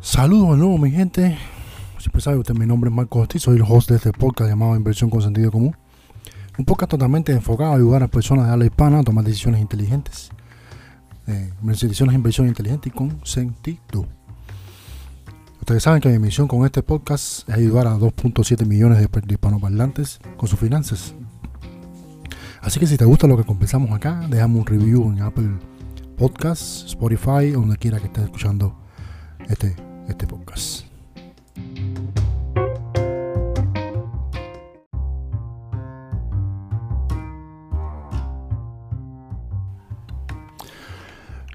Saludos de nuevo, mi gente. Siempre sabe usted, mi nombre es Marco Ortiz, soy el host de este podcast llamado Inversión con Sentido Común. Un podcast totalmente enfocado a ayudar a personas de habla hispana a tomar decisiones inteligentes. Eh, decisiones de inversión inteligente y con sentido. Ustedes saben que mi misión con este podcast es ayudar a 2.7 millones de hispanoparlantes con sus finanzas. Así que si te gusta lo que conversamos acá, déjame un review en Apple Podcasts, Spotify o donde quiera que estés escuchando este, este podcast.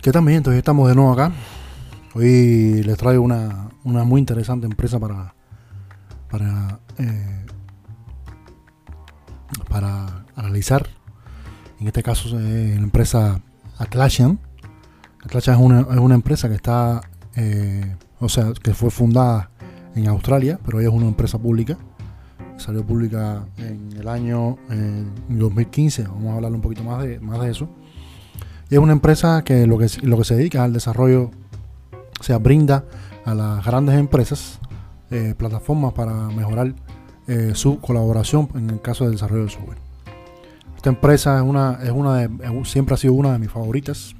¿Qué tal, mi Hoy estamos de nuevo acá. Hoy les traigo una, una muy interesante empresa para para eh, para analizar. En este caso es la empresa Atlassian. Atlassian es una, es una empresa que está, eh, o sea, que fue fundada en Australia, pero ella es una empresa pública. Salió pública en el año 2015. Vamos a hablar un poquito más de, más de eso. Y es una empresa que lo que, lo que se dedica al desarrollo, o sea, brinda a las grandes empresas eh, plataformas para mejorar eh, su colaboración en el caso del desarrollo de software. Esta empresa es una, es una siempre ha sido una de mis favoritas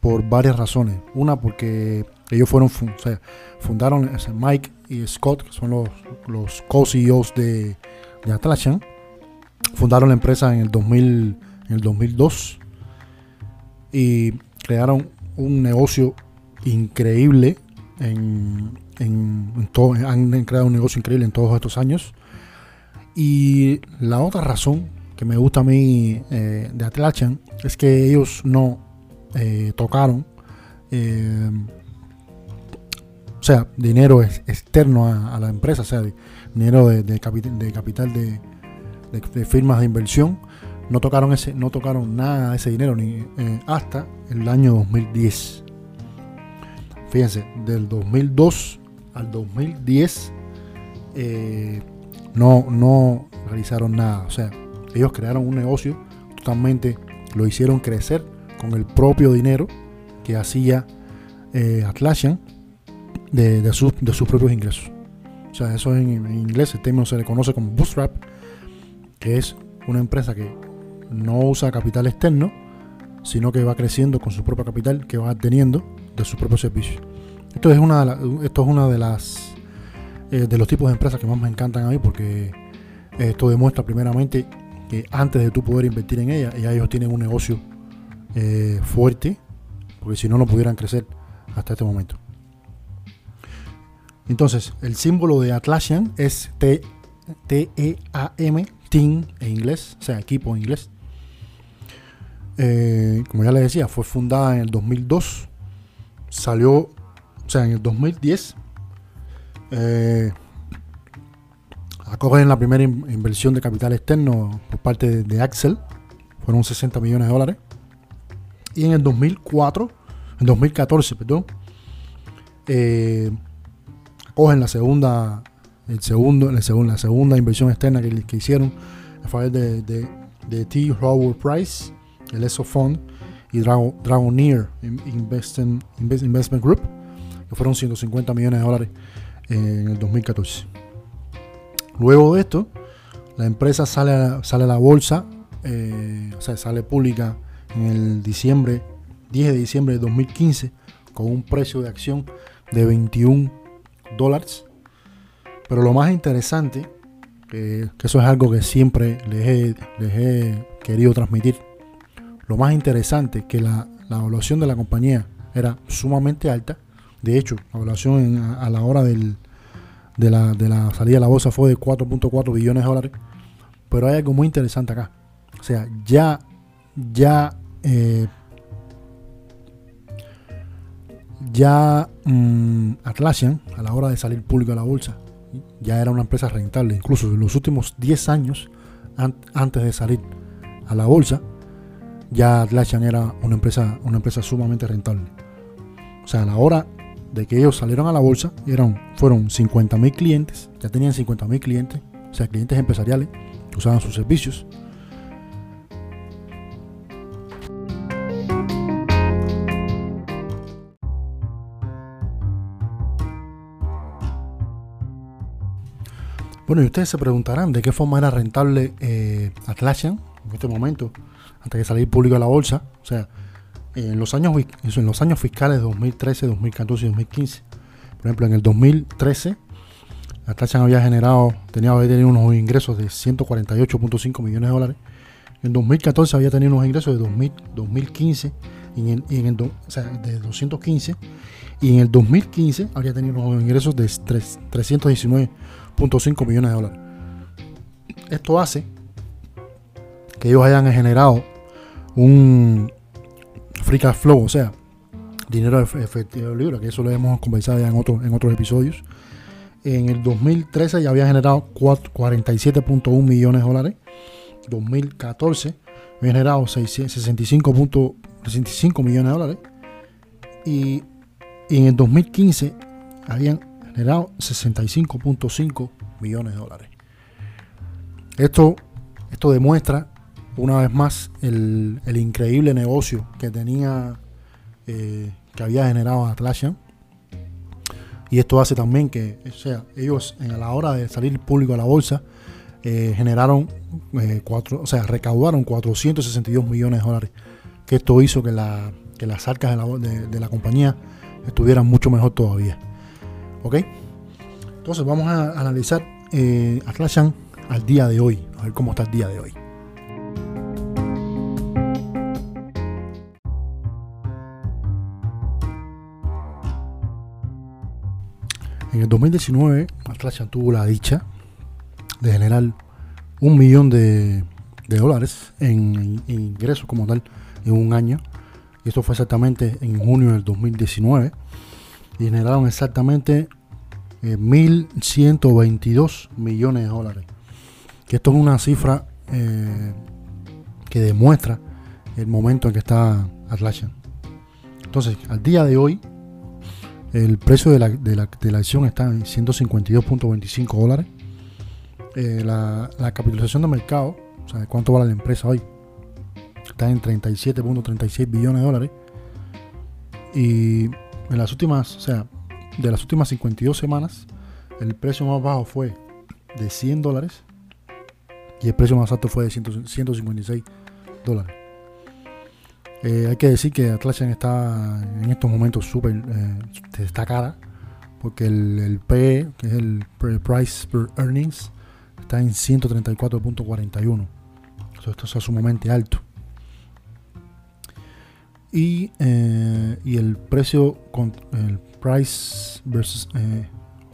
por varias razones. Una porque ellos fueron, o sea, fundaron Mike y Scott, que son los, los co-CEOs de, de Atlassian. Fundaron la empresa en el, 2000, en el 2002 y crearon un negocio increíble en, en, han creado un negocio increíble en todos estos años. Y la otra razón que me gusta a mí eh, de Atlassian es que ellos no eh, tocaron, eh, sea, dinero externo a, la empresa, o sea, dinero de, capital, de firmas de inversión. No tocaron ese, no tocaron nada de ese dinero ni hasta el año 2010. Fíjense, del 2002 al 2010 eh, no, no realizaron nada. O sea, ellos crearon un negocio totalmente, lo hicieron crecer con el propio dinero que hacía eh, Atlassian de, sus, de, sus propios ingresos. O sea, eso en, inglés el término se le conoce como bootstrap, que es una empresa que no usa capital externo, sino que va creciendo con su propio capital que va teniendo de sus propios servicios. Esto es una de, esto es una de las eh, de los tipos de empresas que más me encantan a mí porque esto demuestra primeramente que antes de tú poder invertir en ella, ya ellos tienen un negocio eh, fuerte, porque si no, no pudieran crecer hasta este momento. Entonces, el símbolo de Atlassian es T-E-A-M, Team en inglés, o sea, equipo en inglés. Eh, como ya les decía, fue fundada en el 2002, salió, o sea, en el 2010, eh, acogen la primera inversión de capital externo por parte de, Axel, fueron 60 millones de dólares. Y en el 2004, en 2014, perdón, eh, acogen la segunda, el segundo, la segunda, la inversión externa que, que hicieron a favor de, de, T. Howard Price, el ESO Fund y Dragon, Dragoneer Investment, Group, que fueron 150 millones de dólares en el 2014. Luego de esto, la empresa sale a, sale a la bolsa, eh, o sea, sale pública en el diciembre, 10 de diciembre de 2015, con un precio de acción de 21 dólares. Pero lo más interesante, que eso es algo que siempre les he, les he querido transmitir, lo más interesante que la, la evaluación de la compañía era sumamente alta. De hecho, la evaluación a, la hora del, de, la, de la salida de la bolsa fue de 4.4 billones de dólares. Pero hay algo muy interesante acá. O sea, ya, ya, eh, ya mm, Atlassian, a la hora de salir público a la bolsa, ya era una empresa rentable. Incluso en los últimos 10 años, antes de salir a la bolsa, ya Atlassian era una empresa, una empresa sumamente rentable. O sea, a la hora de que ellos salieron a la bolsa, eran, fueron 50 mil clientes, ya tenían 50 mil clientes, o sea, clientes empresariales que usaban sus servicios. Bueno, y ustedes se preguntarán de qué forma era rentable eh, Atlassian en este momento, antes de salir público a la bolsa. O sea, en los años, en los años fiscales 2013, 2014 y 2015. Por ejemplo, en el 2013, Atlassian había generado, tenía había tenido unos ingresos de 148.5 millones de dólares. En 2014 había tenido unos ingresos de 2000, 2015 de 215 y en el 2015 había tenido unos ingresos de 319.5 millones de dólares. Esto hace que ellos hayan generado un free cash flow, o sea, dinero efectivo libre, que eso lo hemos conversado ya en, otro, en otros episodios. En el 2013 ya había generado 47.1 millones de dólares. 2014 había generado 65.65 millones de dólares. Y, y en el 2015 habían generado 65.5 millones de dólares. Esto, esto demuestra una vez más el, increíble negocio que tenía, eh, que había generado Atlassian. Y esto hace también que, o sea, ellos a la hora de salir público a la bolsa, eh, generaron, eh, cuatro, o sea, recaudaron 462 millones de dólares. Que esto hizo que, la, que las arcas de la, compañía estuvieran mucho mejor todavía. ¿Ok? Entonces vamos a analizar Atlassian al día de hoy, a ver cómo está el día de hoy. En el 2019, Atlassian tuvo la dicha de generar un millón de, dólares en, ingresos como tal en un año. Y esto fue exactamente en junio del 2019. Y generaron exactamente 1.122 eh, millones de dólares. Que esto es una cifra eh, que demuestra el momento en que está Atlassian. Entonces, al día de hoy, el precio de la, de la, de la acción está en 152.25 dólares. Eh, la, capitalización de mercado, o sea, cuánto vale la empresa hoy, está en 37.36 billones de dólares. Y en las últimas, o sea, de las últimas 52 semanas, el precio más bajo fue de 100 dólares y el precio más alto fue de 156 dólares. Eh, hay que decir que Atlassian está en estos momentos súper eh, está cara porque el, el PE, que es el Price per Earnings, está en 134.41. Esto es sumamente alto. Y, eh, y, el precio con el price versus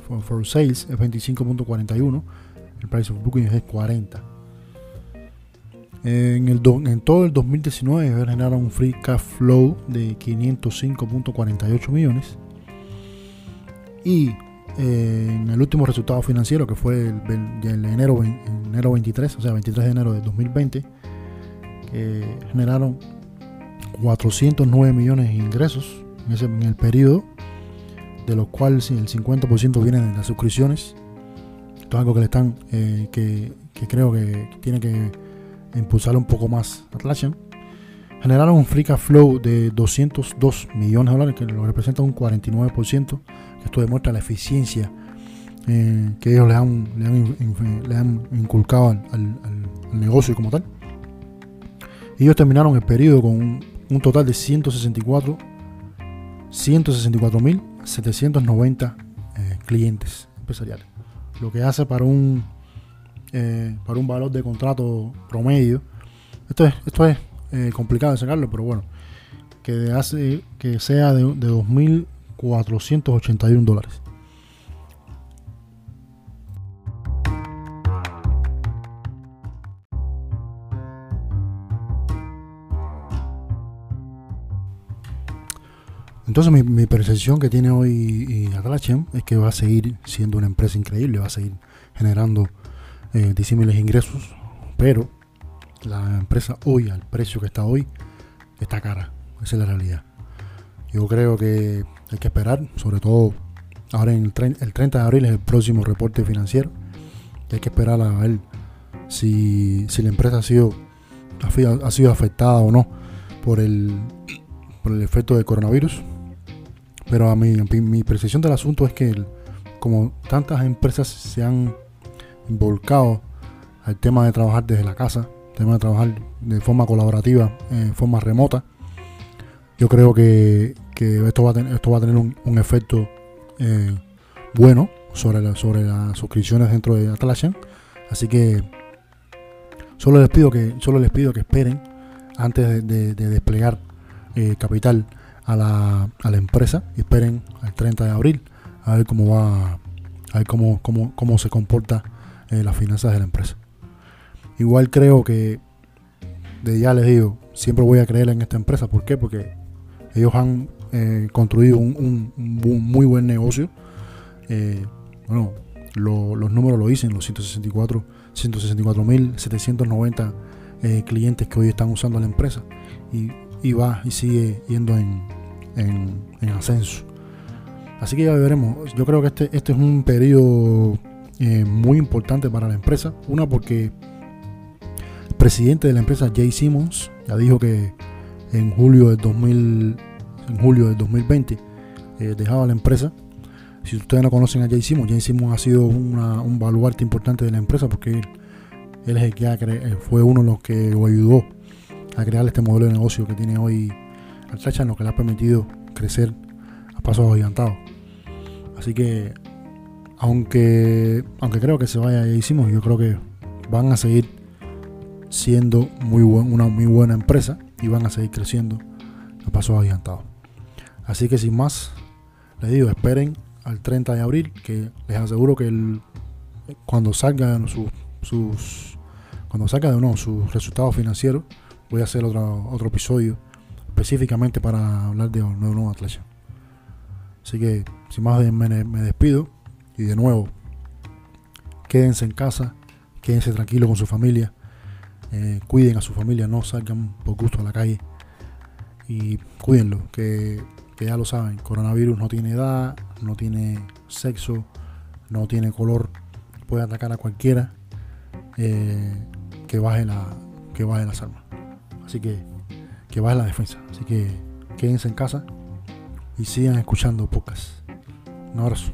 for, sales es 25.41 el price of booking es 40 en, el en todo el 2019 generaron un free cash flow de 505.48 millones. Y eh, en el último resultado financiero, que fue el, enero, enero 23, o sea, 23 de enero de 2020, generaron 409 millones de ingresos en, el periodo, de los cuales el 50% viene de las suscripciones. Esto es algo que le están, eh, que, creo que tiene que impulsar un poco más Atlassian, generaron un free cash flow de 202 millones de dólares, que lo representa un 49%. Esto demuestra la eficiencia eh, que ellos le han, le han, inculcado al, negocio como tal. Ellos terminaron el periodo con un, total de 164 164.790 eh, clientes empresariales. Lo que hace para un eh, para un valor de contrato promedio. Esto es, esto es eh, complicado de sacarlo, pero bueno, que hace que sea de, de 2.481 dólares. Entonces mi, percepción que tiene hoy Atlassian es que va a seguir siendo una empresa increíble, va a seguir generando eh, disímiles ingresos, pero la empresa hoy, al precio que está hoy, está cara. Esa es la realidad. Yo creo que hay que esperar, sobre todo ahora en el, 30 de abril es el próximo reporte financiero. hay que esperar a ver si, si la empresa ha sido, ha sido afectada o no por el, por el efecto del coronavirus. Pero a mi, mi percepción del asunto es que como tantas empresas se han involucrados al tema de trabajar desde la casa, tema de trabajar de forma colaborativa, en forma remota. Yo creo que, esto, va a tener, esto va a tener un, efecto eh, bueno sobre, sobre las suscripciones dentro de Atlassian. Así que solo les pido que, solo les pido que esperen antes de, desplegar eh, capital a la, a la empresa y esperen al 30 de abril a ver cómo va, a ver cómo, cómo, cómo se comporta eh, las finanzas de la empresa. Igual creo que, de ya les digo, siempre voy a creer en esta empresa. ¿Por qué? Porque ellos han eh, construido un, muy buen negocio. Eh, bueno, los números lo dicen, los 164 164.790 eh, clientes que hoy están usando la empresa y, va y sigue yendo en, en, ascenso. Así que ya veremos. Yo creo que este, este es un periodo muy importante para la empresa. Una porque el presidente de la empresa, Jay Simmons, ya dijo que en julio del 2000, en julio del 2020 eh, dejaba la empresa. Si ustedes no conocen a Jay Simmons, Jay Simmons ha sido un baluarte importante de la empresa porque él, es que eh, fue uno de los que ayudó a crear este modelo de negocio que tiene hoy Altacha, lo que le ha permitido crecer a pasos agigantados. Así que, aunque, aunque creo que se vaya Jay Simmons, yo creo que van a seguir siendo muy una muy buena empresa y van a seguir creciendo a pasos agigantados. Así que sin más, les digo, esperen al 30 de abril, que les aseguro que el, cuando salgan sus, sus cuando salga de nuevo sus resultados financieros, voy a hacer otro, otro episodio específicamente para hablar de nuevo, nuevo Así que sin más me, me despido y de nuevo, quédense en casa, quédense tranquilos con su familia eh, cuiden a su familia, no salgan por gusto a la calle y cuídenlo, que, ya lo saben, coronavirus no tiene edad, no tiene sexo, no tiene color, puede atacar a cualquiera eh, que baje la que baje las armas. Así que que baje la defensa. Así que quédense en casa y sigan escuchando pocas. Un abrazo.